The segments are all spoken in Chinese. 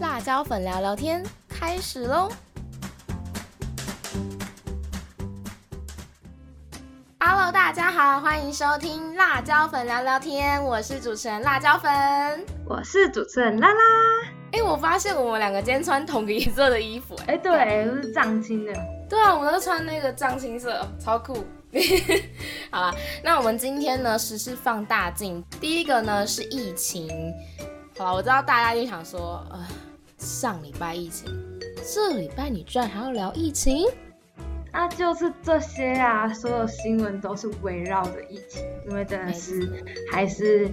辣椒粉聊聊天开始喽！Hello，大家好，欢迎收听辣椒粉聊聊天，我是主持人辣椒粉，我是主持人拉拉。哎，我发现我们两个今天穿同个颜色的衣服，哎，对，都是藏青的。对啊，我们都穿那个藏青色，超酷。好啦，那我们今天呢，实施放大镜。第一个呢是疫情。好了，我知道大家就想说，呃，上礼拜疫情，这礼拜你居然还要聊疫情？那就是这些啊，所有新闻都是围绕着疫情，因为真的是还是，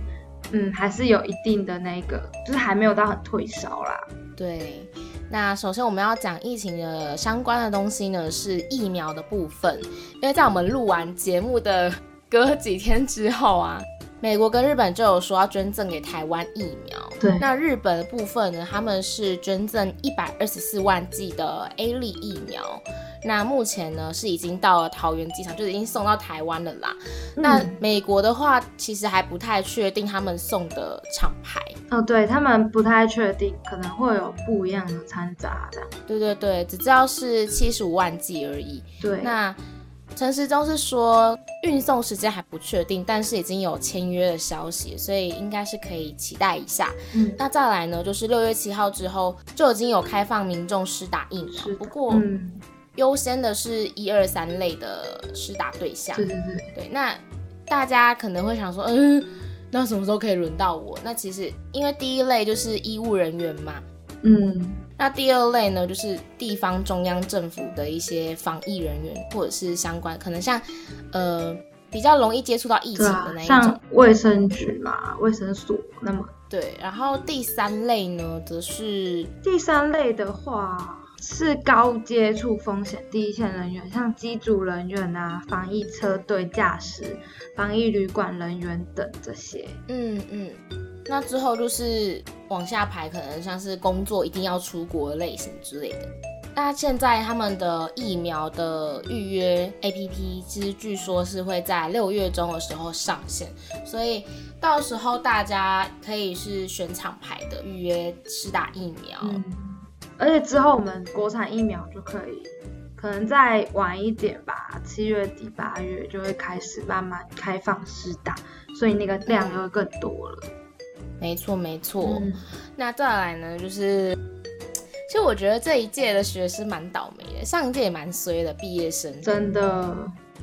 嗯，还是有一定的那个，就是还没有到很退烧啦。对。那首先我们要讲疫情的相关的东西呢，是疫苗的部分。因为在我们录完节目的隔几天之后啊，美国跟日本就有说要捐赠给台湾疫苗。对，那日本的部分呢，他们是捐赠一百二十四万剂的 A 类疫苗。那目前呢是已经到了桃园机场，就是已经送到台湾了啦。那美国的话，其实还不太确定他们送的厂牌。哦，对他们不太确定，可能会有不一样的掺杂的。对对对，只知道是七十五万剂而已。对，那陈时中是说运送时间还不确定，但是已经有签约的消息，所以应该是可以期待一下。嗯，那再来呢，就是六月七号之后就已经有开放民众施打疫苗，不过。优先的是一二三类的施打对象。对对对。对，那大家可能会想说，嗯，那什么时候可以轮到我？那其实因为第一类就是医务人员嘛，嗯，那第二类呢就是地方中央政府的一些防疫人员或者是相关，可能像呃比较容易接触到疫情的那一种，卫生局嘛，卫生所。那么对，然后第三类呢，则是第三类的话。是高接触风险第一线人员，像机组人员啊、防疫车队驾驶、防疫旅馆人员等这些。嗯嗯，那之后就是往下排，可能像是工作一定要出国类型之类的。那现在他们的疫苗的预约 APP，其实据说是会在六月中的时候上线，所以到时候大家可以是选厂牌的预约施打疫苗。而且之后我们国产疫苗就可以，可能再晚一点吧，七月底八月就会开始慢慢开放施打，所以那个量就会更多了。没错没错，那再来呢，就是其实我觉得这一届的学生蛮倒霉的，上一届也蛮衰的毕业生，真的，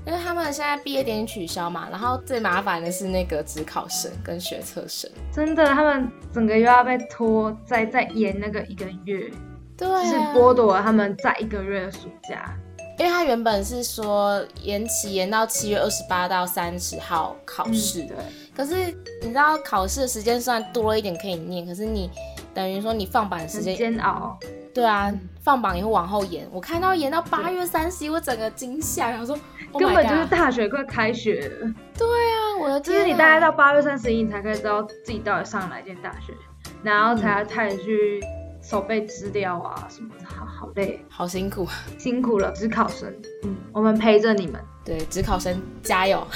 因为他们现在毕业典礼取消嘛，然后最麻烦的是那个职考生跟学测生，真的，他们整个又要被拖再再延那个一个月。对，是剥夺了他们在一个月的暑假，因为他原本是说延期延到七月二十八到三十号考试，对。可是你知道考试的时间虽然多了一点可以念，可是你等于说你放榜的时间煎熬。对啊，放榜以后往后延，我看到延到八月三十一，我整个惊吓，然后说根本就是大学快开学了。对啊，我的就是你大概到八月三十一，你才可以知道自己到底上哪间大学，然后才开始去。手背资料啊什么的，好好累，好辛苦，辛苦了，职考生，嗯，我们陪着你们，对，职考生加油。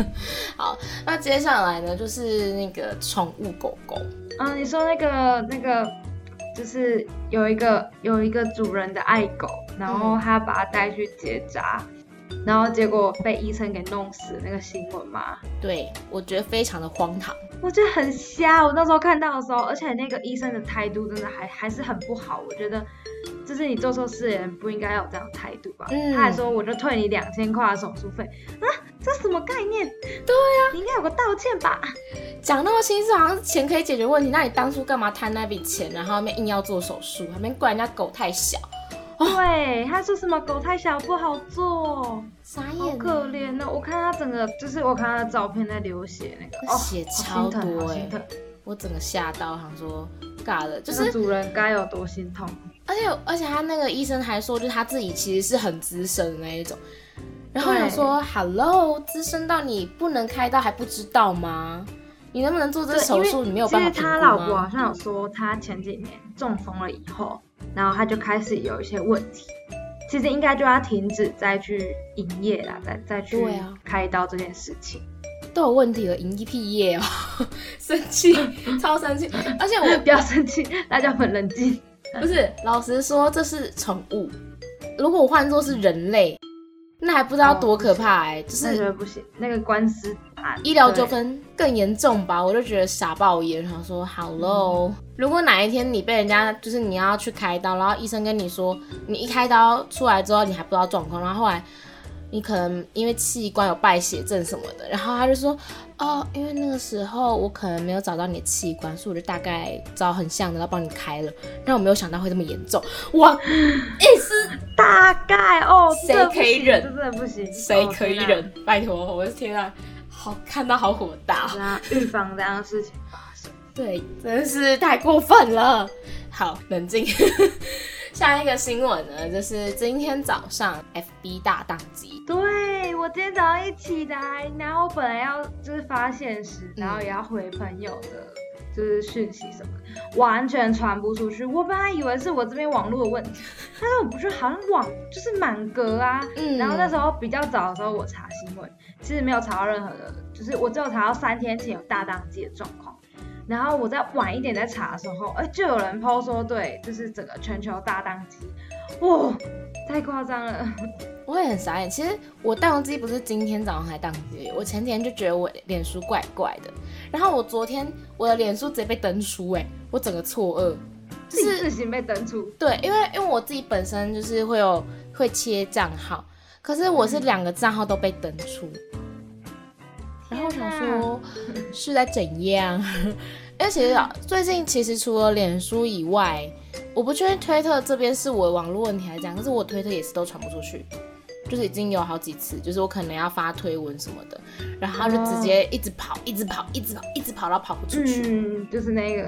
好，那接下来呢，就是那个宠物狗狗，啊，你说那个那个，就是有一个有一个主人的爱狗，然后他把它带去结扎。然后结果被医生给弄死那个新闻嘛？对，我觉得非常的荒唐，我觉得很瞎。我那时候看到的时候，而且那个医生的态度真的还还是很不好。我觉得，就是你做错事人不应该有这样态度吧？他还说我就退你两千块的手术费啊，这什么概念？对啊，你应该有个道歉吧？讲那么清楚，好像钱可以解决问题，那你当初干嘛贪那笔钱，然后面硬要做手术，还没怪人家狗太小？对，他说什么狗太小不好做，傻眼，好可怜呢。我看他整个，就是我看他的照片在流血，那个 血超多哎，我整个吓到，想说尬的，就是主人该有多心痛。而且而且他那个医生还说，就是他自己其实是很资深的那一种。然后想说，Hello，资深到你不能开刀还不知道吗？你能不能做这手术？你没有办法其实他老婆好像有说，他前几年中风了以后。然后他就开始有一些问题，其实应该就要停止再去营业啦，再再去开刀这件事情。都有问题了，营一屁业哦，生气，超生气，而且我不要生气，大家很冷静。不是，老实说这是宠物，如果换作是人类。那还不知道多可怕哎，就是不行，那个官司医疗纠纷更严重吧？我就觉得傻爆眼，想说好喽。如果哪一天你被人家就是你要去开刀，然后医生跟你说你一开刀出来之后你还不知道状况，然后后来。你可能因为器官有败血症什么的，然后他就说，哦，因为那个时候我可能没有找到你的器官，所以我就大概找很像的，然后帮你开了。但我没有想到会这么严重，哇！意思大概哦，谁可以忍？真的不行，谁可以忍？拜托，我的天啊，好看到好火大，预防这样的事情发生，对，真是太过分了。好，冷静。下一个新闻呢，就是今天早上 FB 大宕机。对我今天早上一起来，然后本来要就是发现时，然后也要回朋友的，就是讯息什么，完全传不出去。我本来以为是我这边网络的问题，但是我不是好像网就是满格啊。嗯。然后那时候比较早的时候，我查新闻，其实没有查到任何的，就是我只有查到三天前有大宕机的状况。然后我在晚一点再查的时候，哎，就有人抛说，对，就是整个全球大宕机，哇，太夸张了，我也很傻眼。其实我宕机不是今天早上才宕机，我前天就觉得我脸书怪怪的，然后我昨天我的脸书直接被登出，哎，我整个错愕，就是自行被登出。对，因为因为我自己本身就是会有会切账号，可是我是两个账号都被登出。然后想说 是在怎样？因为其实最近其实除了脸书以外，我不确定推特这边是我网络问题还是怎样，可是我推特也是都传不出去，就是已经有好几次，就是我可能要发推文什么的，然后就直接一直跑，一直跑，一直跑，一直跑到跑不出去。嗯，就是那个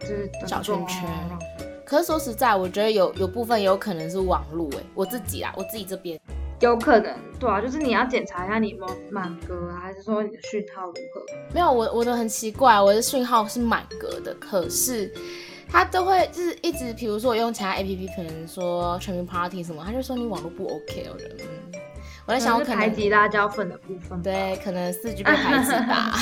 就是小圈圈。可是说实在，我觉得有有部分有可能是网络哎，我自己啊，我自己这边。有可能，对啊，就是你要检查一下你有没有满格啊，还是说你的讯号如何？没有，我我的很奇怪，我的讯号是满格的，可是它都会就是一直，比如说我用其他 A P P，可能说全民 Party 什么，他就说你网络不 OK 哦，嗯，我在想我可能排挤辣椒粉的部分，对，可能四 G 被排挤吧。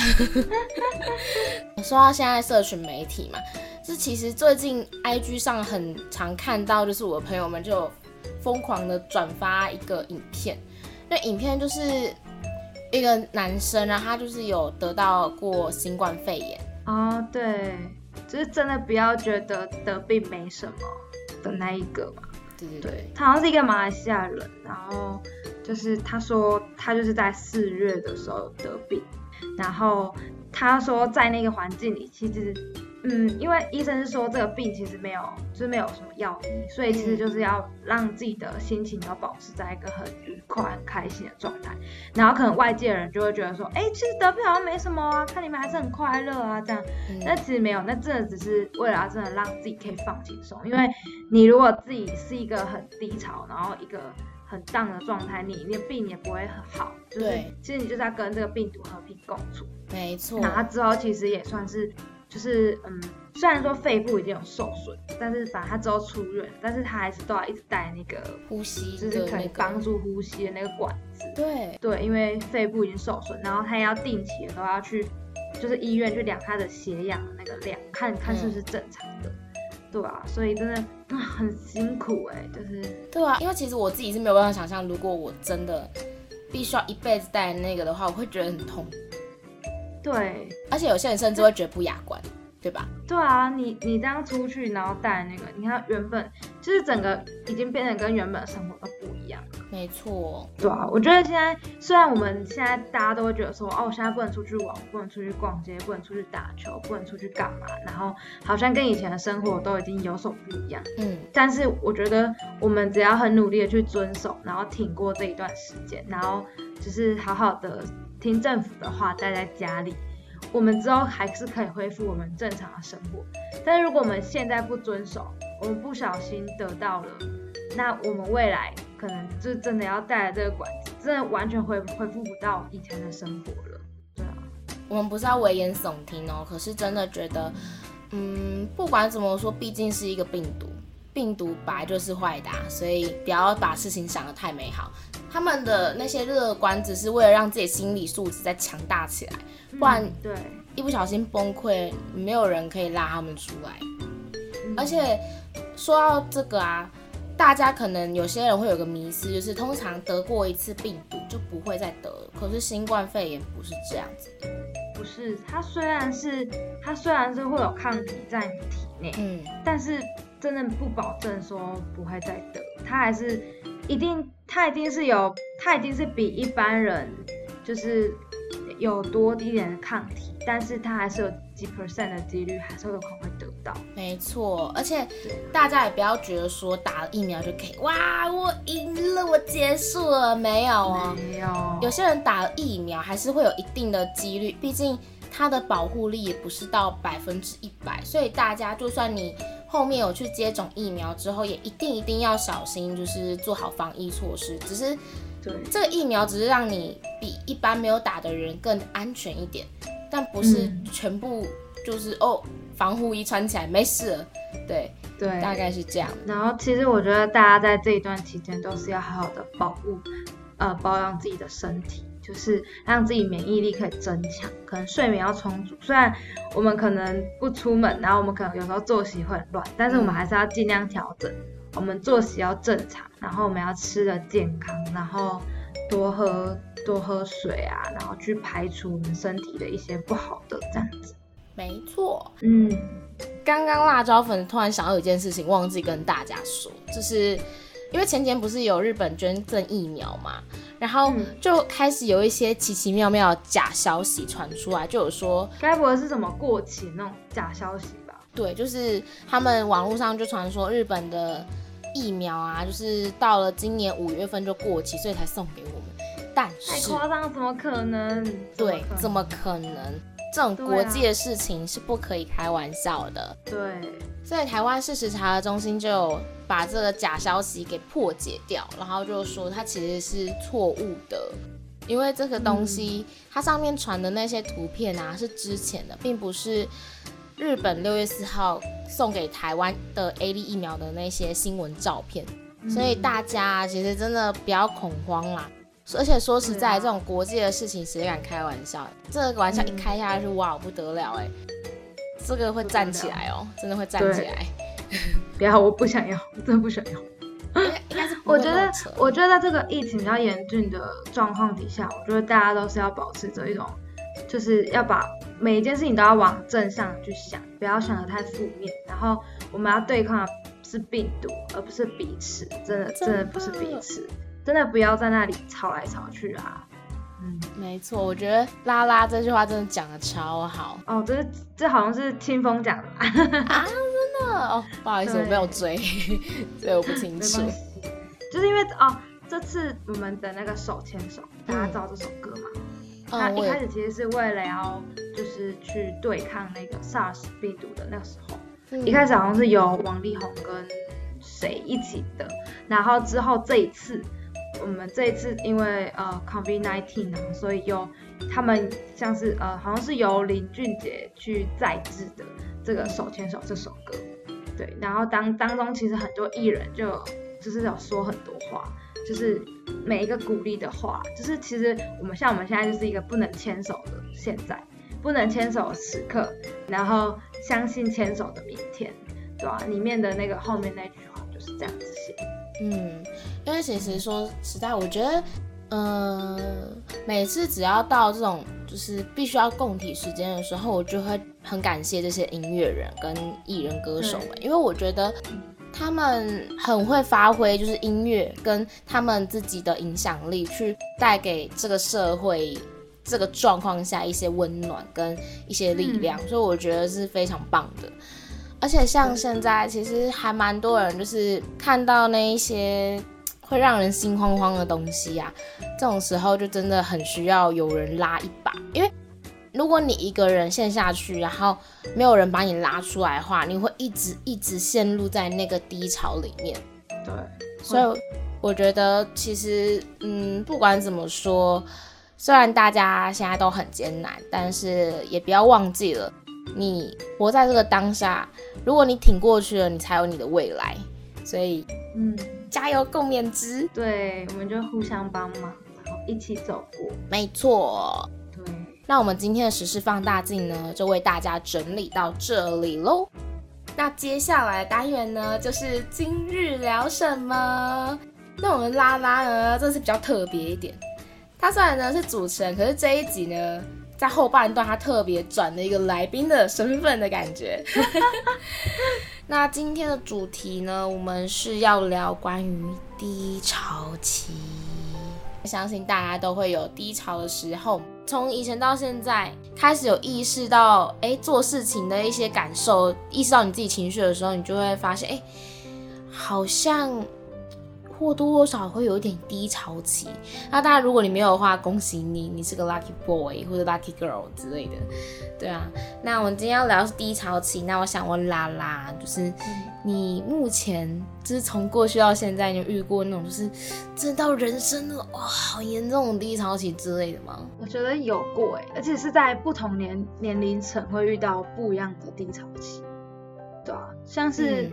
说到现在社群媒体嘛，就其实最近 I G 上很常看到，就是我的朋友们就。疯狂的转发一个影片，那影片就是一个男生，然后他就是有得到过新冠肺炎。哦，对，就是真的不要觉得得病没什么的那一个嘛，对对。对，他好像是一个马来西亚人，然后就是他说他就是在四月的时候得病，然后他说在那个环境里其实。嗯，因为医生是说这个病其实没有，就是没有什么药医，所以其实就是要让自己的心情要保持在一个很愉快、很开心的状态。然后可能外界人就会觉得说，哎，其实得病好像没什么啊，看你们还是很快乐啊这样。那其实没有，那真的只是为了真的让自己可以放轻松。因为你如果自己是一个很低潮，然后一个很荡的状态，你连病也不会很好。对，其实你就是要跟这个病毒和平共处。没错。那之后其实也算是。就是嗯，虽然说肺部已经有受损，但是反正他之后出院，但是他还是都要一直带那个呼吸，就是可以帮助呼吸的那个管子。对对，因为肺部已经受损，然后他也要定期的都要去，就是医院去量他的血氧的那个量，看看是不是正常的。对啊，所以真的很辛苦哎，就是对啊，因为其实我自己是没有办法想象，如果我真的必须要一辈子戴那个的话，我会觉得很痛。对，而且有些人甚至会觉得不雅观，对吧？对啊，你你这样出去，然后带那个，你看原本就是整个已经变得跟原本的生活都不一样了。没错，对啊，我觉得现在虽然我们现在大家都会觉得说，哦，我现在不能出去玩，不能出去逛街，不能出去打球，不能出去干嘛，然后好像跟以前的生活都已经有所不一样。嗯，但是我觉得我们只要很努力的去遵守，然后挺过这一段时间，然后就是好好的。听政府的话，待在家里，我们之后还是可以恢复我们正常的生活。但如果我们现在不遵守，我们不小心得到了，那我们未来可能就真的要带来这个管子，真的完全恢恢复不到以前的生活了。对啊，我们不是要危言耸听哦，可是真的觉得，嗯，不管怎么说，毕竟是一个病毒，病毒本来就是坏的，所以不要把事情想得太美好。他们的那些乐观，只是为了让自己心理素质再强大起来，不然对一不小心崩溃，没有人可以拉他们出来。而且说到这个啊，大家可能有些人会有个迷思，就是通常得过一次病毒就不会再得了。可是新冠肺炎不是这样子，不是它虽然是它虽然是会有抗体在你体内，嗯，但是真的不保证说不会再得，它还是一定他一定是有他一定是比一般人就是有多一点的抗体，但是他还是有。几 percent 的几率还是有可能会得到，没错，而且大家也不要觉得说打了疫苗就可以，哇，我赢了，我结束了，没有哦，没有，有些人打了疫苗还是会有一定的几率，毕竟它的保护力也不是到百分之一百，所以大家就算你后面有去接种疫苗之后，也一定一定要小心，就是做好防疫措施。只是，对，这个疫苗只是让你比一般没有打的人更安全一点。但不是全部就是哦，防护衣穿起来没事了，对对，大概是这样。然后其实我觉得大家在这一段期间都是要好好的保护，呃，保养自己的身体，就是让自己免疫力可以增强。可能睡眠要充足，虽然我们可能不出门，然后我们可能有时候作息会很乱，但是我们还是要尽量调整。我们作息要正常，然后我们要吃的健康，然后多喝。多喝水啊，然后去排除我们身体的一些不好的这样子。没错，嗯，刚刚辣椒粉突然想到一件事情，忘记跟大家说，就是因为前天不是有日本捐赠疫苗嘛，然后就开始有一些奇奇妙妙的假消息传出来，就有说该不会是什么过期那种假消息吧？对，就是他们网络上就传说日本的疫苗啊，就是到了今年五月份就过期，所以才送给我们。但是太夸张，怎么可能？对，怎么可能？这种国际的事情是不可以开玩笑的。对，所以台湾事实查核中心就把这个假消息给破解掉，然后就说它其实是错误的，因为这个东西它上面传的那些图片啊是之前的，并不是日本六月四号送给台湾的 A D 疫苗的那些新闻照片，所以大家其实真的不要恐慌啦。而且说实在，这种国际的事情谁敢开玩笑？这个玩笑一开下去，哇，不得了哎！这个会站起来哦，真的会站起来。不要，我不想要，真的不想要。我觉得，我觉得在这个疫情比较严峻的状况底下，我觉得大家都是要保持着一种，就是要把每一件事情都要往正向去想，不要想的太负面。然后我们要对抗的是病毒，而不是彼此，真的，真的不是彼此。真的不要在那里吵来吵去啊！嗯，没错，我觉得拉拉这句话真的讲的超好哦。这是这好像是清风讲的啊，真的哦，不好意思，我没有追，所以我不清楚。就是因为哦，这次我们的那个手牵手，大家知道这首歌吗？它一开始其实是为了要就是去对抗那个 SARS 病毒的那个时候，一开始好像是由王力宏跟谁一起的，然后之后这一次。我们这一次因为呃 COVID-19 啊，所以有他们像是呃好像是由林俊杰去再制的这个手牵手这首歌，对，然后当当中其实很多艺人就就是有说很多话，就是每一个鼓励的话，就是其实我们像我们现在就是一个不能牵手的现在，不能牵手的时刻，然后相信牵手的明天，对吧？里面的那个后面那句话就是这样子写。嗯，因为其实说实在，我觉得，嗯，每次只要到这种就是必须要共体时间的时候，我就会很感谢这些音乐人跟艺人歌手们，因为我觉得他们很会发挥，就是音乐跟他们自己的影响力，去带给这个社会这个状况下一些温暖跟一些力量，所以我觉得是非常棒的。而且像现在，其实还蛮多人就是看到那一些会让人心慌慌的东西啊，这种时候就真的很需要有人拉一把。因为如果你一个人陷下去，然后没有人把你拉出来的话，你会一直一直陷入在那个低潮里面。对，所以我觉得其实，嗯，不管怎么说，虽然大家现在都很艰难，但是也不要忘记了。你活在这个当下，如果你挺过去了，你才有你的未来。所以，嗯，加油共勉之。对，我们就互相帮忙，然后一起走过。没错。对。那我们今天的时事放大镜呢，就为大家整理到这里喽。那接下来单元呢，就是今日聊什么？那我们拉拉呢，这次比较特别一点。他虽然呢是主持人，可是这一集呢，在后半段他特别转了一个来宾的身份的感觉。那今天的主题呢，我们是要聊关于低潮期。相信大家都会有低潮的时候，从以前到现在，开始有意识到，哎，做事情的一些感受，意识到你自己情绪的时候，你就会发现，哎，好像。或多或少会有一点低潮期，那当然如果你没有的话，恭喜你，你是个 lucky boy 或者 lucky girl 之类的，对啊。那我们今天要聊的是低潮期，那我想问拉拉，就是你目前就是从过去到现在，你有遇过那种就是真到人生的哇好严重的低潮期之类的吗？我觉得有过哎，而且是在不同年年龄层会遇到不一样的低潮期，对啊，像是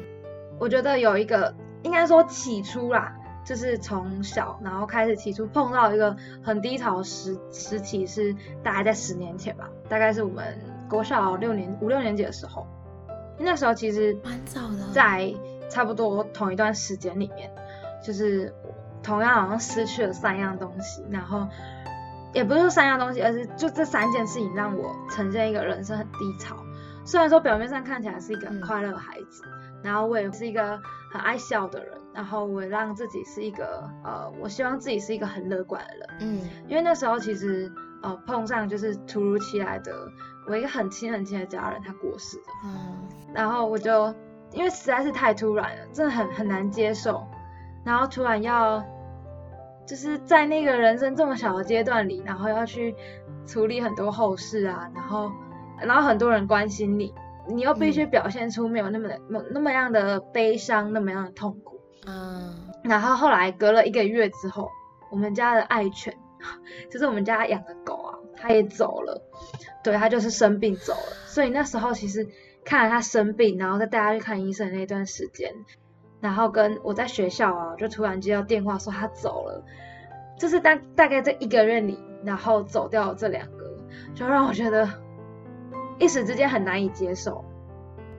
我觉得有一个。应该说起初啦，就是从小然后开始起初碰到一个很低潮时时期，是大概在十年前吧，大概是我们国小六年五六年级的时候，那时候其实蛮早的，在差不多同一段时间里面，就是同样好像失去了三样东西，然后也不是说三样东西，而是就这三件事情让我呈现一个人生很低潮。虽然说表面上看起来是一个很快乐的孩子。然后我也是一个很爱笑的人，然后我让自己是一个呃，我希望自己是一个很乐观的人，嗯，因为那时候其实呃碰上就是突如其来的我一个很亲很亲的家人他过世了，嗯，然后我就因为实在是太突然了，真的很很难接受，然后突然要就是在那个人生这么小的阶段里，然后要去处理很多后事啊，然后然后很多人关心你。你又必须表现出没有那么的、那那么样的悲伤，那么样的痛苦。嗯。然后后来隔了一个月之后，我们家的爱犬，就是我们家养的狗啊，它也走了。对，它就是生病走了。所以那时候其实看了它生病，然后再带它去看医生那段时间，然后跟我在学校啊，就突然接到电话说它走了，就是大大概这一个月里，然后走掉这两个，就让我觉得。一时之间很难以接受，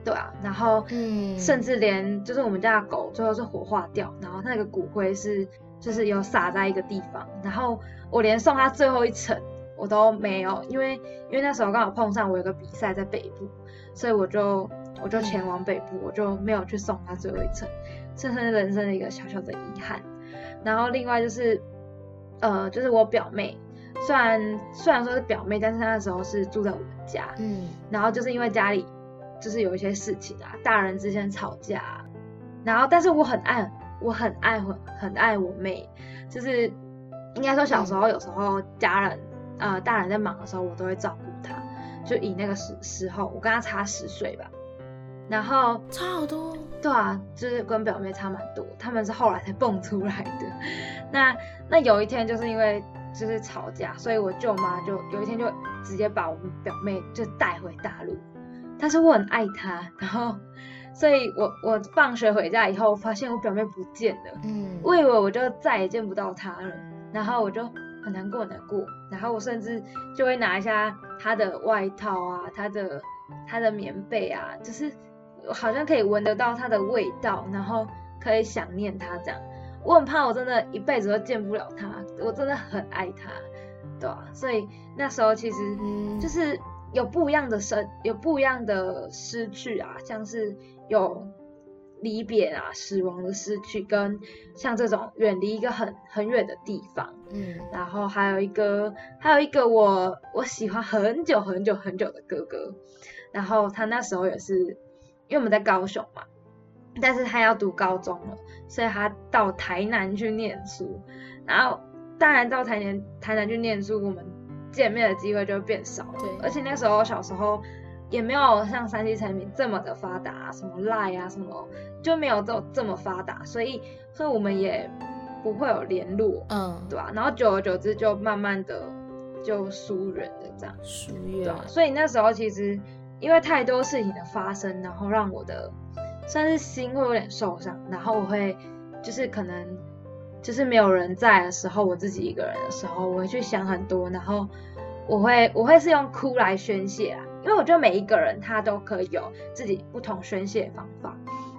对啊，然后，嗯，甚至连就是我们家的狗最后是火化掉，然后那个骨灰是就是有撒在一个地方，然后我连送它最后一程我都没有，因为因为那时候刚好碰上我有个比赛在北部，所以我就我就前往北部，我就没有去送它最后一程，这是人生的一个小小的遗憾。然后另外就是，呃，就是我表妹。虽然虽然说是表妹，但是她那时候是住在我们家，嗯，然后就是因为家里就是有一些事情啊，大人之间吵架，然后但是我很爱，我很爱很很爱我妹，就是应该说小时候有时候家人呃大人在忙的时候，我都会照顾她，就以那个时时候我跟她差十岁吧，然后差好多，对啊，就是跟表妹差蛮多，他们是后来才蹦出来的，那那有一天就是因为。就是吵架，所以我舅妈就有一天就直接把我们表妹就带回大陆。但是我很爱他，然后，所以我我放学回家以后，发现我表妹不见了。嗯，我以为我就再也见不到她了，然后我就很难过难过。然后我甚至就会拿一下她的外套啊，她的她的棉被啊，就是好像可以闻得到她的味道，然后可以想念她这样。我很怕，我真的一辈子都见不了他。我真的很爱他，对吧？所以那时候其实就是有不一样的生，有不一样的失去啊，像是有离别啊、死亡的失去，跟像这种远离一个很很远的地方。嗯，然后还有一个，还有一个我我喜欢很久很久很久的哥哥，然后他那时候也是，因为我们在高雄嘛。但是他要读高中了，所以他到台南去念书。然后当然到台南台南去念书，我们见面的机会就会变少了。对，而且那时候小时候也没有像三 C 产品这么的发达，什么 Line 啊什么就没有这这么发达，所以所以我们也不会有联络，嗯，对吧？然后久而久之就慢慢的就疏远了，这样疏远。所以那时候其实因为太多事情的发生，然后让我的。算是心会有点受伤，然后我会就是可能就是没有人在的时候，我自己一个人的时候，我会去想很多，然后我会我会是用哭来宣泄啊，因为我觉得每一个人他都可以有自己不同宣泄方法。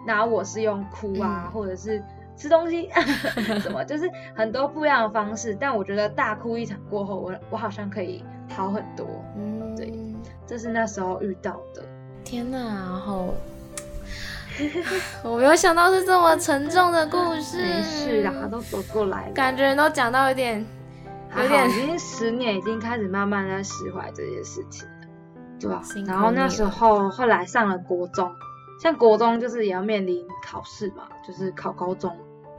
然后我是用哭啊，或者是吃东西，什么就是很多不一样的方式。但我觉得大哭一场过后，我我好像可以好很多。嗯，对，这是那时候遇到的。天哪，然后 我没有想到是这么沉重的故事。没事啦，都走过来了。感觉都讲到有点，有点已经十年，已经开始慢慢在释怀这件事情了，对吧？然后那时候后来上了国中。像国中就是也要面临考试嘛，就是考高中，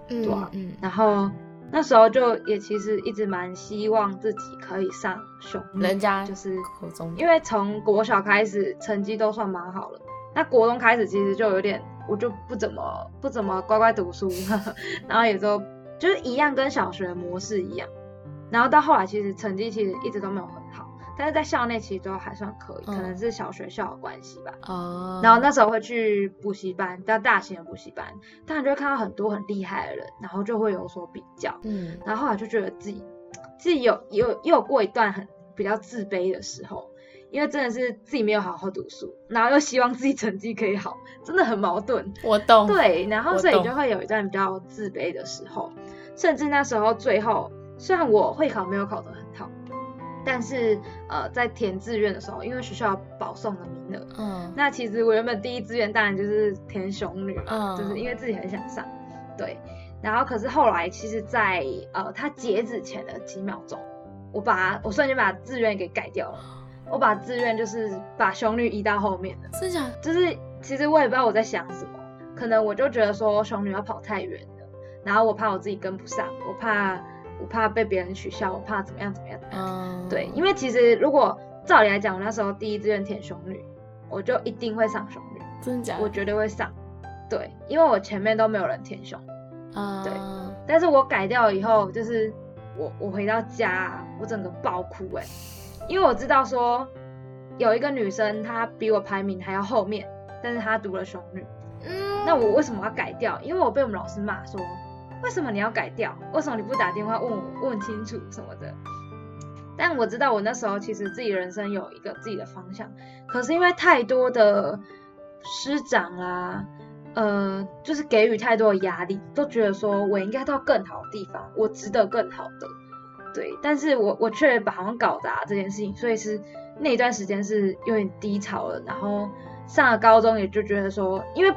对吧？嗯。然后那时候就也其实一直蛮希望自己可以上雄，人家就是国中，因为从国小开始成绩都算蛮好了，那国中开始其实就有点，我就不怎么不怎么乖乖读书，然后也就就是一样跟小学模式一样，然后到后来其实成绩其实一直都没有很好。但是在校内其实都还算可以，可能是小学校的关系吧。哦。然后那时候会去补习班，比较大型的补习班，当然就会看到很多很厉害的人，然后就会有所比较。嗯。然后后来就觉得自己自己有有又有过一段很比较自卑的时候，因为真的是自己没有好好读书，然后又希望自己成绩可以好，真的很矛盾。我懂。对，然后所以就会有一段比较自卑的时候，甚至那时候最后虽然我会考没有考得很好。但是，呃，在填志愿的时候，因为学校保送的名额，嗯，那其实我原本第一志愿当然就是填雄女，嗯，就是因为自己很想上，对。然后可是后来，其实，在呃，他截止前的几秒钟，我把我瞬间把志愿给改掉了，我把志愿就是把雄女移到后面了。是假？就是其实我也不知道我在想什么，可能我就觉得说雄女要跑太远了，然后我怕我自己跟不上，我怕。我怕被别人取笑，我怕怎么样怎么样。嗯，对，因为其实如果照理来讲，我那时候第一志愿填雄女，我就一定会上雄女，真的假？我绝对会上。对，因为我前面都没有人填雄。啊。对。但是我改掉以后，就是我我回到家，我整个爆哭哎，因为我知道说有一个女生她比我排名还要后面，但是她读了雄女。嗯。那我为什么要改掉？因为我被我们老师骂说。为什么你要改掉？为什么你不打电话问我问清楚什么的？但我知道我那时候其实自己人生有一个自己的方向，可是因为太多的师长啊，呃，就是给予太多的压力，都觉得说我应该到更好的地方，我值得更好的，对。但是我我却把好像搞砸这件事情，所以是那一段时间是有点低潮了。然后上了高中，也就觉得说，因为。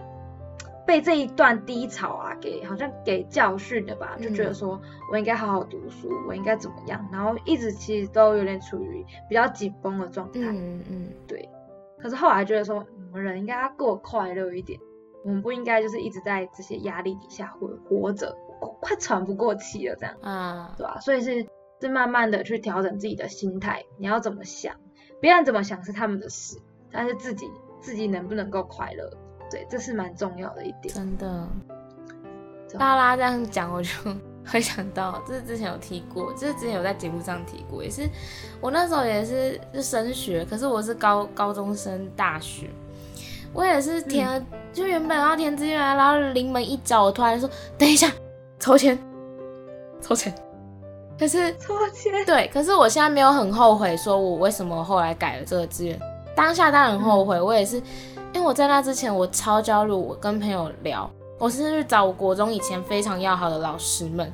被这一段低潮啊，给好像给教训了吧，就觉得说我应该好好读书，我应该怎么样，然后一直其实都有点处于比较紧绷的状态。嗯嗯，对。可是后来觉得说，我们人应该要过快乐一点，我们不应该就是一直在这些压力底下活活着，快喘不过气了这样。啊，对吧？所以是是慢慢的去调整自己的心态，你要怎么想，别人怎么想是他们的事，但是自己自己能不能够快乐？对，这是蛮重要的一点。真的，拉拉这样讲，我就 会想到，这是之前有提过，这是之前有在节目上提过，也是我那时候也是就升学，可是我是高高中升大学，我也是填，就原本要填志愿，然后临门一脚，我突然说等一下，抽签，抽签，可是 抽签，对，可是我现在没有很后悔，说我为什么后来改了这个志愿，当下当然很后悔，我也是。因为我在那之前，我超焦虑。我跟朋友聊，我甚至去找我国中以前非常要好的老师们，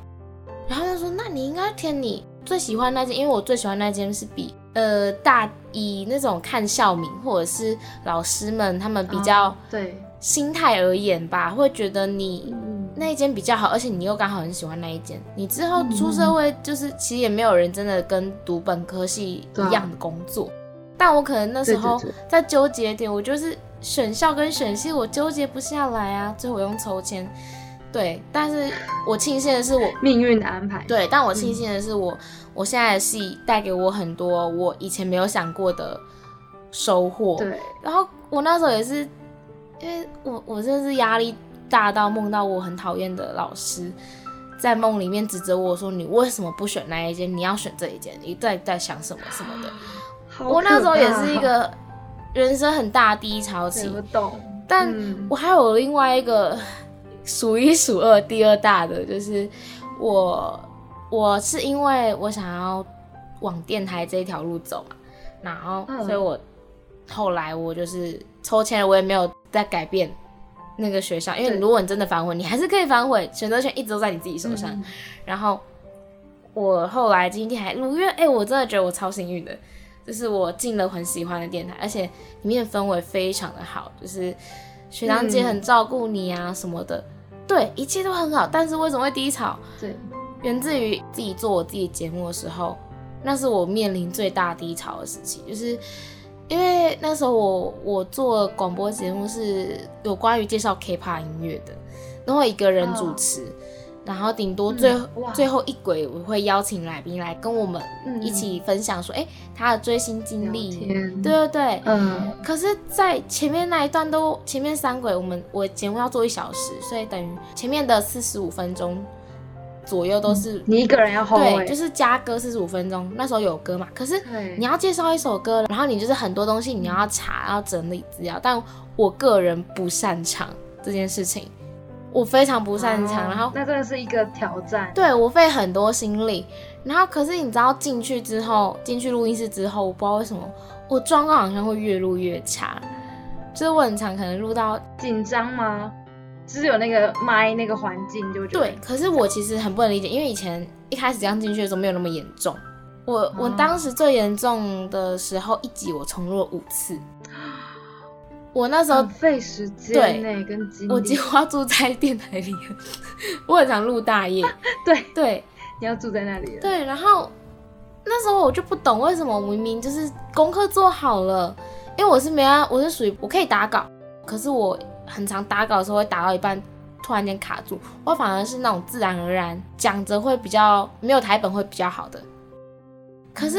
然后他说：“那你应该填你最喜欢那间，因为我最喜欢那间是比呃大以那种看校名或者是老师们他们比较对心态而言吧，会觉得你那一间比较好，而且你又刚好很喜欢那一间。你之后出社会，就是其实也没有人真的跟读本科系一样的工作。但我可能那时候在纠结点，我就是。”选校跟选系我纠结不下来啊，最后我用抽签，对，但是我庆幸的是我 命运的安排，对，但我庆幸的是我我现在的系带给我很多我以前没有想过的收获，对，然后我那时候也是，因为我我真的是压力大到梦到我很讨厌的老师在梦里面指责我说你为什么不选那一间，你要选这一间，你在在想什么什么的，我那时候也是一个。人生很大低潮期，但我还有另外一个数一数二第二大的，就是我我是因为我想要往电台这一条路走嘛。然后，所以我后来我就是抽签，我也没有再改变那个学校，因为如果你真的反悔，你还是可以反悔，选择权一直都在你自己手上。然后我后来今天还如愿，哎，我真的觉得我超幸运的，就是我进了很喜欢的电台，而且里面氛围非常的好，就是学长姐很照顾你啊什么的，对，一切都很好。但是为什么会低潮？对，源自于自己做我自己节目的时候。那是我面临最大低潮的时期，就是因为那时候我我做广播节目是有关于介绍 K-pop 音乐的，然后一个人主持，然后顶多最最后一轨我会邀请来宾来跟我们一起分享说，哎，他的追星经历，对对对，嗯。可是，在前面那一段都前面三轨，我们我节目要做一小时，所以等于前面的四十五分钟。左右都是你一个人要后对，就是加歌四十五分钟，那时候有歌嘛。可是你要介绍一首歌，然后你就是很多东西你要查，要整理资料。但我个人不擅长这件事情，我非常不擅长。然后那真的是一个挑战。对我费很多心力，然后可是你知道进去之后，进去录音室之后，我不知道为什么我状况好像会越录越差，就是我很常可能录到紧张吗？只有那个麦那个环境就对，可是我其实很不能理解，因为以前一开始刚进去的时候没有那么严重。我我当时最严重的时候，一集我重录了五次。我那时候费时间对，跟我几乎要住在电台里。我很常录大夜，对对，你要住在那里。对，然后那时候我就不懂为什么明明就是功课做好了，因为我是没啊，我是属于我可以打稿，可是我。很常打稿的时候会打到一半，突然间卡住。我反而是那种自然而然讲着会比较没有台本会比较好的。可是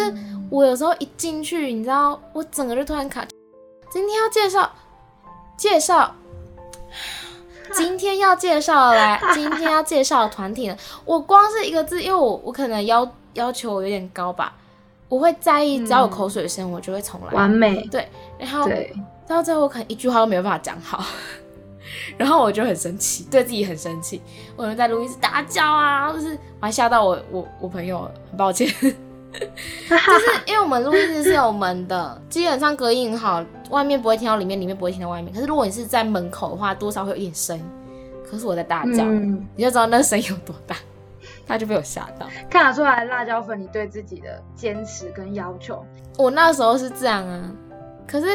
我有时候一进去，你知道，我整个就突然卡。今天要介绍介绍，今天要介绍来，今天要介绍的团体呢，我光是一个字，因为我我可能要要求有点高吧，我会在意只要有口水声，我就会重来。完美。对，然后。到最后可能一句话都没有办法讲好，然后我就很生气，对自己很生气。我们在录音室大叫啊，就是我还吓到我我我朋友，很抱歉。就是因为我们录音室是有门的，基本上隔音很好，外面不会听到里面，里面不会听到外面。可是如果你是在门口的话，多少会有点声。可是我在大叫，你就知道那声音有多大，他就被我吓到。看得出来辣椒粉你对自己的坚持跟要求。我那时候是这样啊，可是。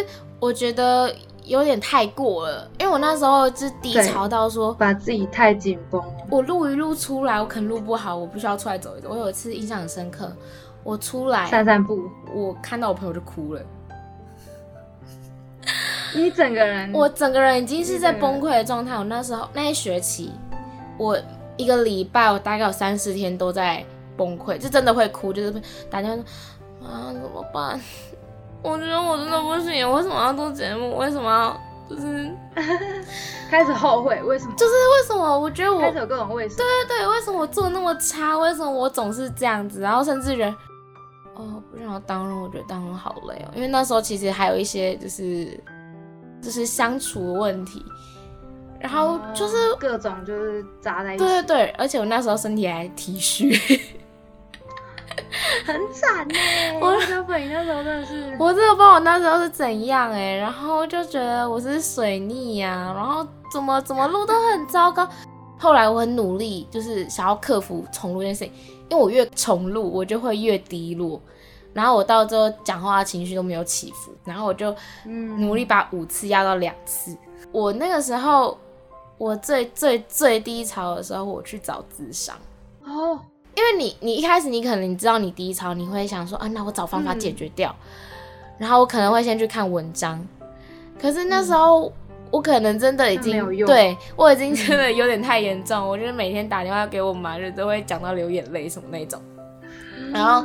我觉得有点太过了，因为我那时候是低潮到说把自己太紧绷。我录一录出来，我可能录不好，我不需要出来走一走。我有一次印象很深刻，我出来散散步，我看到我朋友就哭了。你整个人，我整个人已经是在崩溃的状态。我那时候那一学期，我一个礼拜，我大概有三四天都在崩溃，就真的会哭，就是打电话说啊怎么办？我觉得我真的不行，为什么要做节目？为什么要就是 开始后悔？为什么？就是为什么？我觉得我开始有各种为什么？对对对，为什么我做的那么差？为什么我总是这样子？然后甚至人哦，不想要当人，我觉得当人好累哦。因为那时候其实还有一些就是就是相处的问题，然后就是各种就是扎在一起。对对对，而且我那时候身体还体虚。很惨呢，我小粉那时候真的是，我真的不知道我那时候是怎样哎，然后就觉得我是水逆呀，然后怎么怎么录都很糟糕。后来我很努力，就是想要克服重录这件事情，因为我越重录我就会越低落，然后我到最后讲话情绪都没有起伏，然后我就努力把五次压到两次。我那个时候我最最最低潮的时候，我去找智商哦。因为你，你一开始你可能你知道你低潮，你会想说啊，那我找方法解决掉，然后我可能会先去看文章，可是那时候我可能真的已经对我已经真的有点太严重，我就是每天打电话给我妈，就都会讲到流眼泪什么那种，然后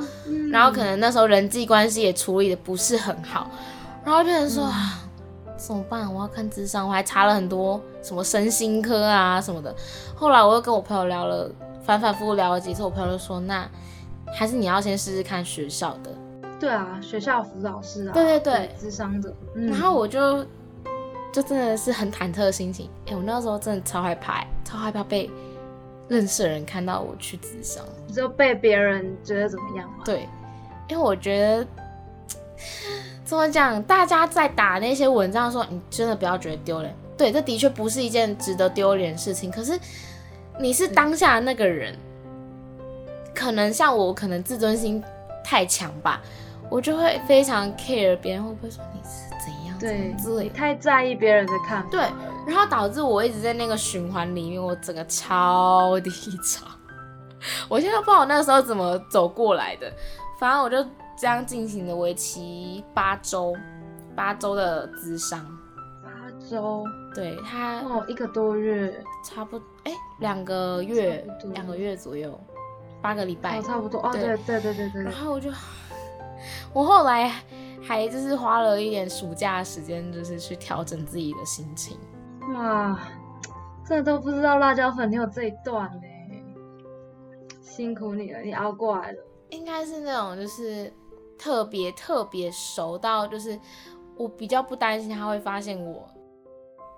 然后可能那时候人际关系也处理的不是很好，然后变成说啊怎么办？我要看智商，我还查了很多什么身心科啊什么的，后来我又跟我朋友聊了。反反复复聊了几次，我朋友就说：“那还是你要先试试看学校的。”对啊，学校辅导师啊，对对对，智商的。然后我就就真的是很忐忑的心情。哎，我那时候真的超害怕，超害怕被认识的人看到我去智商，就被别人觉得怎么样吗对。因为我觉得怎么讲，大家在打那些文章说，你真的不要觉得丢脸。对，这的确不是一件值得丢脸的事情。可是你是当下的那个人，可能像我，可能自尊心太强吧，我就会非常 care 别人会不会说你是怎样对之类，太在意别人的看法。对，然后导致我一直在那个循环里面，我整个超低潮。我现在不知道我那时候怎么走过来的，反正我就这样进行了为期八周，八周的咨商。八周？对他哦，一个多月，差不多哎，两个月，两个月左右，八个礼拜，差不多哦，对对对对对。然后我就，我后来还就是花了一点暑假时间，就是去调整自己的心情。哇，这都不知道辣椒粉你有这一段呢。辛苦你了，你熬过来了。应该是那种就是特别特别熟到，就是我比较不担心他会发现我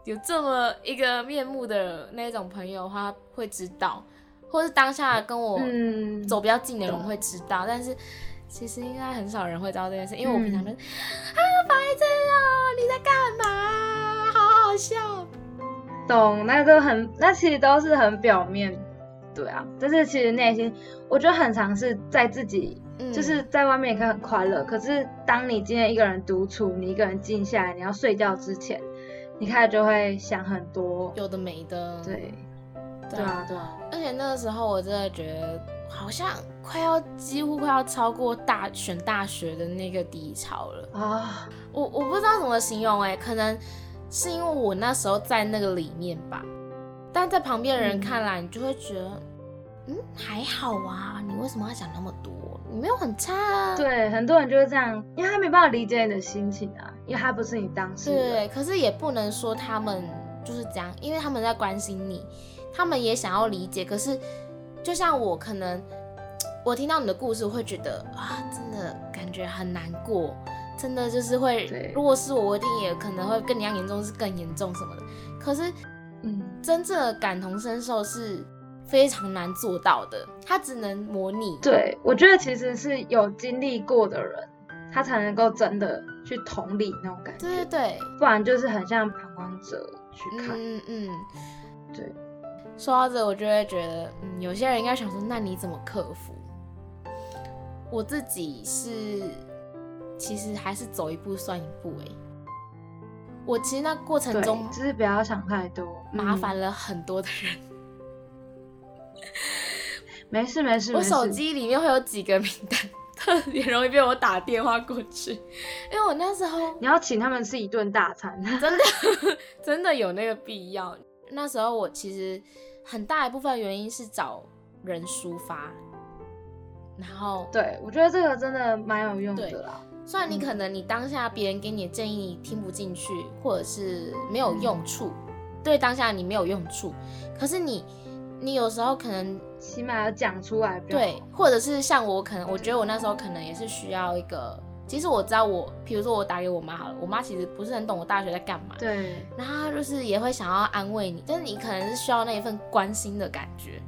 有这么一个面目的那种朋友，他会知道，或是当下跟我走比较近的人会知道。但是其实应该很少人会知道这件事，因为我平常就啊白痴啊，你在干嘛？好好笑。懂，那都很，那其实都是很表面。对啊，但是其实内心，我觉得很常是在自己，就是在外面也可以很快乐。可是当你今天一个人独处，你一个人静下来，你要睡觉之前，你开始就会想很多有的没的。对，对啊，对啊。而且那个时候我真的觉得好像快要几乎快要超过大选大学的那个低潮了啊！我我不知道怎么形容哎，可能是因为我那时候在那个里面吧。但在旁边的人看来，你就会觉得，嗯，还好啊，你为什么要想那么多？你没有很差啊。对，很多人就是这样，因为他没办法理解你的心情啊，因为他不是你当事人。对，可是也不能说他们就是这样，因为他们在关心你，他们也想要理解。可是，就像我，可能我听到你的故事，会觉得啊，真的感觉很难过，真的就是会，如果是我，我一定也可能会跟你一样严重，是更严重什么的。可是。嗯，真正的感同身受是非常难做到的，他只能模拟。对，我觉得其实是有经历过的人，他才能够真的去同理那种感觉。对对对，不然就是很像旁观者去看。嗯嗯，对。说到这，我就会觉得，嗯，有些人应该想说，那你怎么克服？我自己是，其实还是走一步算一步，哎。我其实那过程中，就是不要想太多，麻烦了很多的人。没事没事，我手机里面会有几个名单，特别容易被我打电话过去，因为我那时候你要请他们吃一顿大餐，真的真的有那个必要。那时候我其实很大一部分原因是找人抒发，然后对我觉得这个真的蛮有用的啦。虽然你可能你当下别人给你的建议你听不进去，或者是没有用处，对当下你没有用处，可是你你有时候可能起码要讲出来。对，或者是像我可能我觉得我那时候可能也是需要一个，其实我知道我，比如说我打给我妈好了，我妈其实不是很懂我大学在干嘛。对。然后就是也会想要安慰你，但是你可能是需要那一份关心的感觉。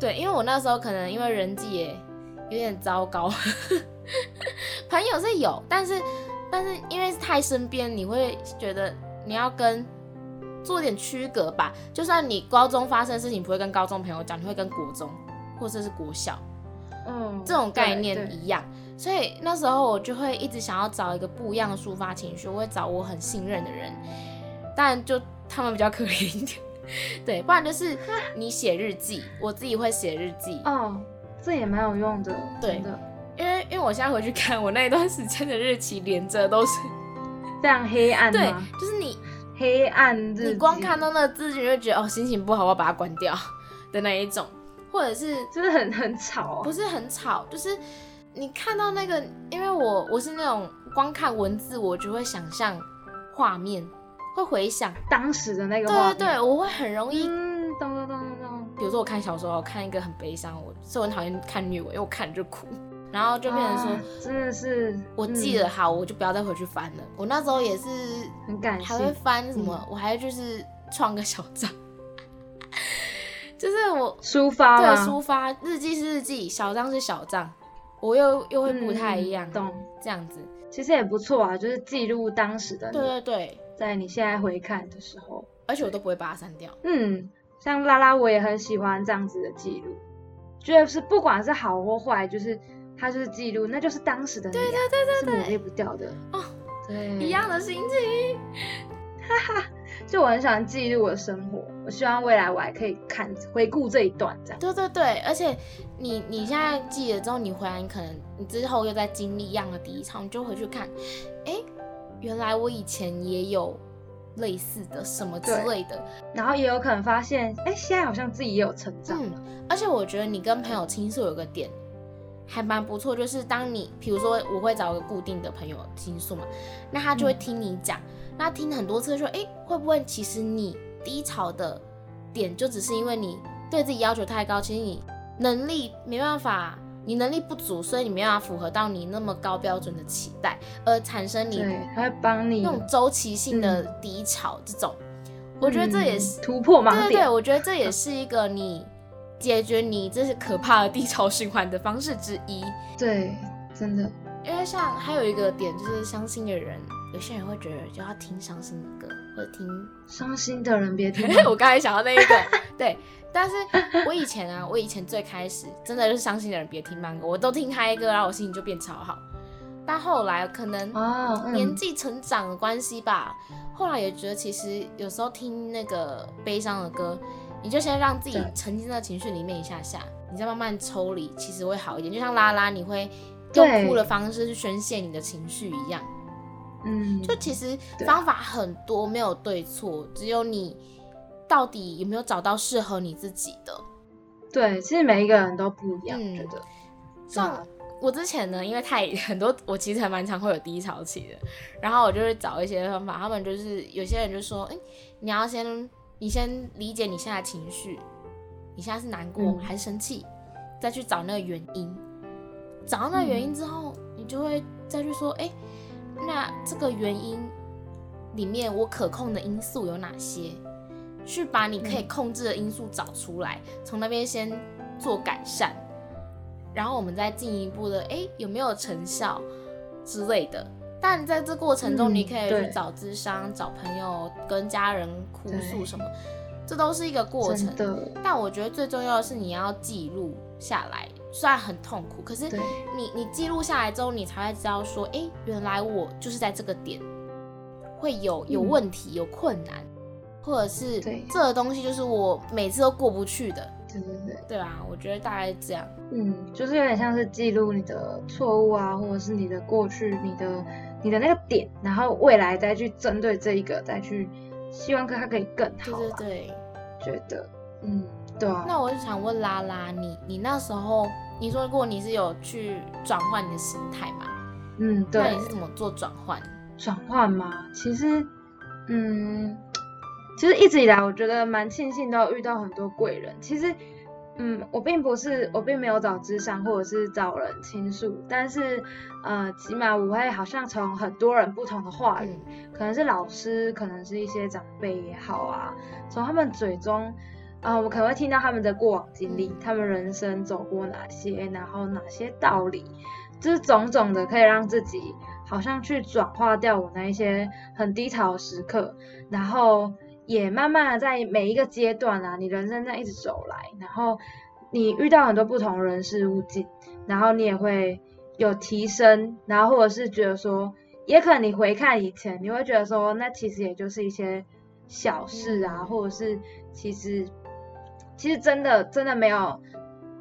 对，因为我那时候可能因为人际也有点糟糕。朋友是有，但是但是因为太身边，你会觉得你要跟做点区隔吧。就算你高中发生的事情不会跟高中朋友讲，你会跟国中或者是国小，嗯，这种概念一样。所以那时候我就会一直想要找一个不一样的抒发情绪，我会找我很信任的人，但就他们比较可怜一点，对，不然就是你写日记，我自己会写日记，哦，这也蛮有用的，对的。因为因为我现在回去看我那一段时间的日期，连着都是非常黑暗。对，就是你黑暗日你光看到那个字，你就觉得哦心情不好，我要把它关掉的那一种，或者是 就是很很吵，不是很吵，就是你看到那个，因为我我是那种光看文字，我就会想象画面，会回想当时的那个。对对对，我会很容易。嗯，咚咚咚咚咚。比如说我看小说，我看一个很悲伤，我是我很讨厌看虐文，因为我看就哭。然后就变成说，真的是我记得好，我就不要再回去翻了。我那时候也是很感还会翻什么，我还就是创个小账，就是我抒发对，抒发日记是日记，小账是小账，我又又会不太一样，懂。这样子，其实也不错啊，就是记录当时的，对对对，在你现在回看的时候，而且我都不会把它删掉。嗯，像拉拉我也很喜欢这样子的记录，觉得是不管是好或坏，就是它就是记录，那就是当时的你，对对对对对，是抹灭不掉的哦，对，一样的心情，哈哈。就我很喜欢记录我的生活，我希望未来我还可以看回顾这一段，这样。对对对，而且你你现在记了之后，你回来，你可能你之后又在经历一样的第一场，你就回去看，哎，原来我以前也有类似的什么之类的，然后也有可能发现，哎，现在好像自己也有成长。嗯，而且我觉得你跟朋友倾诉有个点还蛮不错，就是当你比如说我会找个固定的朋友倾诉嘛，那他就会听你讲。那听很多次说，哎，会不会其实你低潮的点就只是因为你对自己要求太高，其实你能力没办法，你能力不足，所以你没办法符合到你那么高标准的期待，而产生你他会帮你那种周期性的低潮这种，我觉得这也是突破盲点。对对，我觉得这也是一个你解决你这是可怕的低潮循环的方式之一。对，真的，因为像还有一个点就是伤心的人。有些人会觉得就要听伤心的歌，或者听伤心的人别听。我刚才想到那一个，对，但是我以前啊，我以前最开始真的就是伤心的人别听慢歌，我都听嗨歌，然后我心情就变超好。但后来可能年纪成长的关系吧，后来也觉得其实有时候听那个悲伤的歌，你就先让自己沉浸在情绪里面一下下，你再慢慢抽离，其实会好一点。就像拉拉，你会用哭的方式去宣泄你的情绪一样。嗯，就其实方法很多，没有对错，只有你到底有没有找到适合你自己的。对，其实每一个人都不一样，觉得。像我之前呢，因为太 很多，我其实还蛮常会有低潮期的，然后我就会找一些方法。他们就是有些人就说，哎，你要先你先理解你现在情绪，你现在是难过还是生气，再去找那个原因。找到那个原因之后，你就会再去说，哎。那这个原因里面，我可控的因素有哪些？去把你可以控制的因素找出来，从那边先做改善，然后我们再进一步的，哎，有没有成效之类的？但在这过程中，你可以去找智商、找朋友、跟家人哭诉什么，这都是一个过程。但我觉得最重要的是你要记录下来。虽然很痛苦，可是你你记录下来之后，你才会知道说，哎，原来我就是在这个点会有有问题、有困难，或者是这个东西就是我每次都过不去的。对对对，对啊，我觉得大概这样。嗯，就是有点像是记录你的错误啊，或者是你的过去、你的你的那个点，然后未来再去针对这一个再去，希望它可以更好。对对对，觉得，嗯，对啊。那我就想问拉拉，你你那时候。你说过你是有去转换你的心态嘛？嗯，对。那你是怎么做转换？转换吗？其实，嗯，其实一直以来，我觉得蛮庆幸都有遇到很多贵人。其实，嗯，我并不是，我并没有找智商或者是找人倾诉，但是，呃，起码我会好像从很多人不同的话语，可能是老师，可能是一些长辈也好啊，从他们嘴中。啊，我可能会听到他们的过往经历，他们人生走过哪些，然后哪些道理，就是种种的，可以让自己好像去转化掉我那一些很低潮的时刻，然后也慢慢的在每一个阶段啊，你人生在一直走来，然后你遇到很多不同人事物境，然后你也会有提升，然后或者是觉得说，也可能你回看以前，你会觉得说，那其实也就是一些小事啊，或者是其实。其实真的真的没有，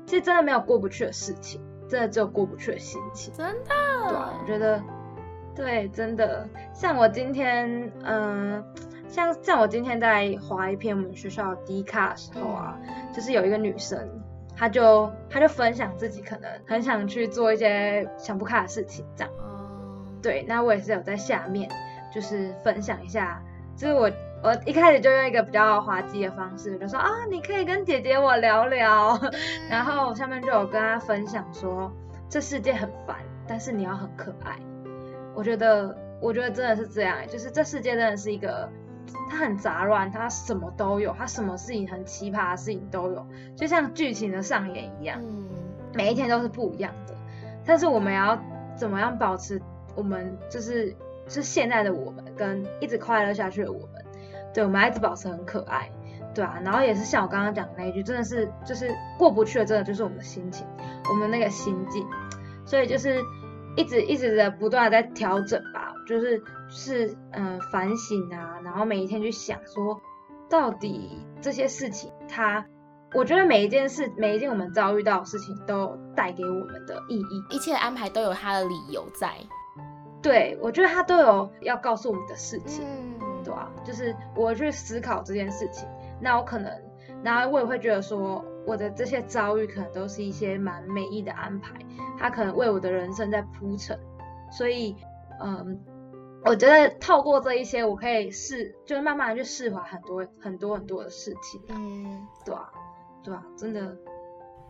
其实真的没有过不去的事情，真的只有过不去的心情。真的，对，我觉得，对，真的。像我今天，嗯，像像我今天在划一篇我们学校低卡的时候啊，就是有一个女生，她就她就分享自己可能很想去做一些想不开的事情，这样。对，那我也是有在下面，就是分享一下，就是我。我一开始就用一个比较滑稽的方式，就说啊，你可以跟姐姐我聊聊。然后下面就有跟她分享说，这世界很烦，但是你要很可爱。我觉得，我觉得真的是这样，就是这世界真的是一个，它很杂乱，它什么都有，它什么事情很奇葩的事情都有，就像剧情的上演一样，每一天都是不一样的。但是我们要怎么样保持我们就是是现在的我们跟一直快乐下去的我们？对，我们一直保持很可爱，对啊。然后也是像我刚刚讲的那一句，真的是就是过不去的，真的就是我们的心情，我们那个心境。所以就是一直一直的不断的在调整吧，就是是嗯反省啊，然后每一天去想说，到底这些事情它。我觉得每一件事，每一件我们遭遇到的事情，都带给我们的意义。一切安排都有它的理由在。对，我觉得它都有要告诉我们的事情，对吧？就是我去思考这件事情，那我可能，然后我也会觉得说，我的这些遭遇可能都是一些蛮美意的安排，它可能为我的人生在铺陈。所以，嗯，我觉得透过这一些，我可以释，就是慢慢的去释怀很多很多很多的事情。嗯，对啊？对啊，真的，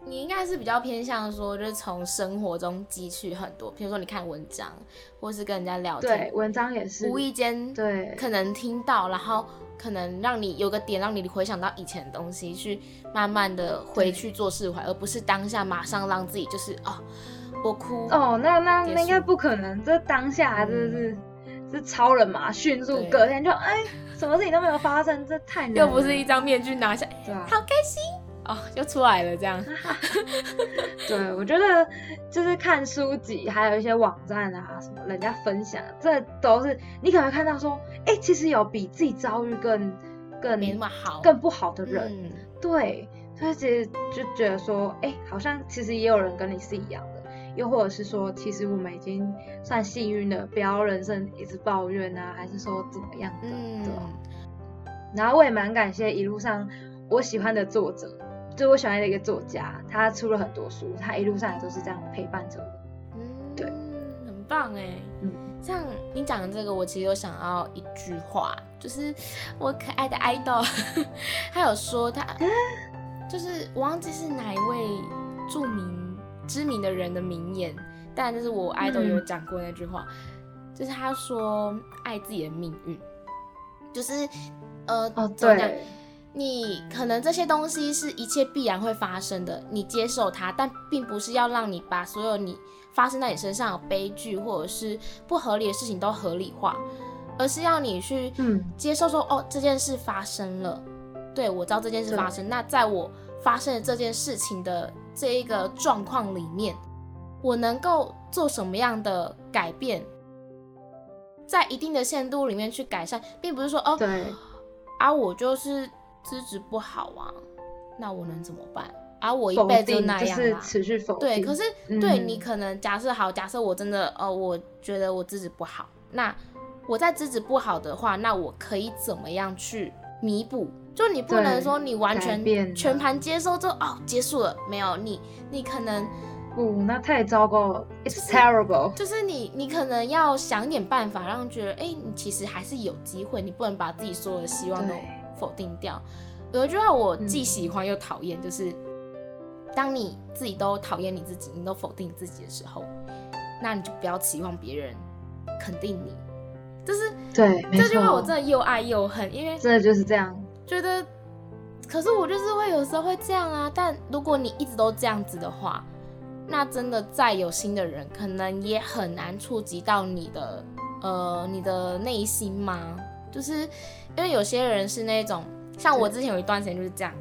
你应该是比较偏向说，就是从生活中汲取很多，比如说你看文章，或是跟人家聊天，对，文章也是无意间对，可能听到，然后可能让你有个点，让你回想到以前的东西，去慢慢的回去做释怀，而不是当下马上让自己就是哦，我哭。哦，那那那应该不可能，这当下真的是是超人嘛，迅速隔天就哎，什么事情都没有发生，这太难，又不是一张面具拿下，对好开心。哦，又出来了，这样。对，我觉得就是看书籍，还有一些网站啊，什么人家分享，这都是你可能看到说，哎，其实有比自己遭遇更更没那么好、更不好的人。对，所以其实就觉得说，哎，好像其实也有人跟你是一样的，又或者是说，其实我们已经算幸运的，不要人生一直抱怨啊，还是说怎么样的。嗯。然后我也蛮感谢一路上我喜欢的作者。就我喜欢的一个作家，他出了很多书，他一路上也都是这样陪伴着我。嗯，对，很棒哎。嗯，像你讲的这个，我其实有想要一句话，就是我可爱的爱豆，他有说他，就是我忘记是哪一位著名知名的人的名言，但就是我爱豆有讲过那句话，就是他说爱自己的命运，就是呃，哦，对。你可能这些东西是一切必然会发生的，你接受它，但并不是要让你把所有你发生在你身上的悲剧或者是不合理的事情都合理化，而是要你去接受说，哦，这件事发生了，对我知道这件事发生，那在我发生的这件事情的这一个状况里面，我能够做什么样的改变，在一定的限度里面去改善，并不是说，哦，对，啊，我就是。资质不好啊，那我能怎么办？啊，我一辈子就那样啦。持续否定。对，可是对你可能假设好，假设我真的哦，我觉得我资质不好，那我在资质不好的话，那我可以怎么样去弥补？就你不能说你完全全盘接受就哦结束了，没有你你可能不，那太糟糕了，It's terrible。就是你你可能要想点办法，让觉得哎，你其实还是有机会，你不能把自己所有的希望都。否定掉，有一句话我既喜欢又讨厌，就是当你自己都讨厌你自己，你都否定自己的时候，那你就不要期望别人肯定你。就是对这句话，我真的又爱又恨，因为真的就是这样。觉得，可是我就是会有时候会这样啊。但如果你一直都这样子的话，那真的再有心的人，可能也很难触及到你的呃你的内心吗？就是因为有些人是那种，像我之前有一段时间就是这样，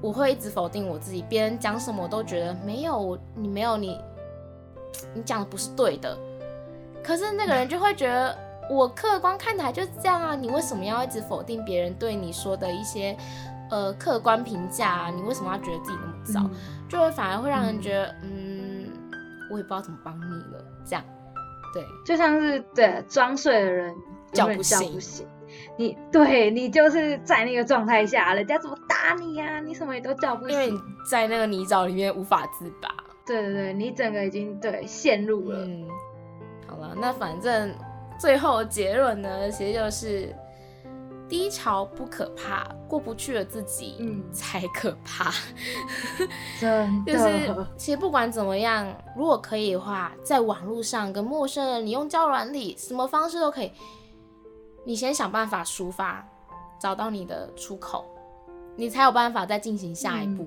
我会一直否定我自己，别人讲什么我都觉得没有你没有你，你讲的不是对的。可是那个人就会觉得我客观看起来就是这样啊，你为什么要一直否定别人对你说的一些呃客观评价啊？你为什么要觉得自己那么糟？就会反而会让人觉得嗯，我也不知道怎么帮你了。这样，对，就像是对装睡的人叫不醒。你对你就是在那个状态下，人家怎么打你呀？你什么也都叫不醒，因为你在那个泥沼里面无法自拔。对对对，你整个已经对陷入了。嗯，好了，那反正最后结论呢，其实就是低潮不可怕，过不去的自己嗯才可怕。真的，就是其实不管怎么样，如果可以的话，在网络上跟陌生人，你用交软体，什么方式都可以。你先想办法抒发，找到你的出口，你才有办法再进行下一步。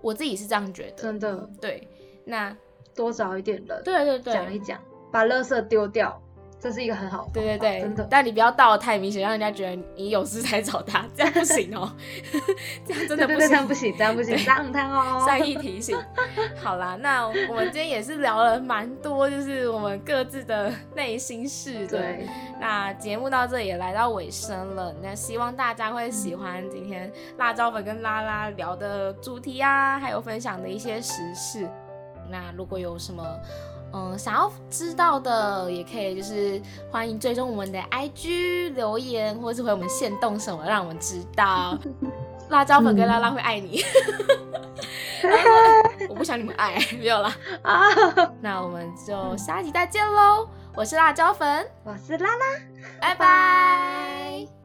我自己是这样觉得，真的对。那多找一点人，对对对，讲一讲，把垃圾丢掉。这是一个很好，对对对，真的。但你不要倒的太明显，让人家觉得你有事才找他，这样不行哦。这样真的不行，这样不行，这样不行，让他哦。善意提醒。好啦，那我们今天也是聊了蛮多，就是我们各自的内心事的。对。那节目到这里也来到尾声了，那希望大家会喜欢今天辣椒粉跟拉拉聊的主题啊，还有分享的一些时事。那如果有什么。嗯，想要知道的也可以，就是欢迎追踪我们的 IG 留言，或是回我们线动什么，让我们知道。辣椒粉跟拉拉会爱你，我不想你们爱，没有啦啊。那我们就下一集再见喽！我是辣椒粉，我是拉拉，拜拜。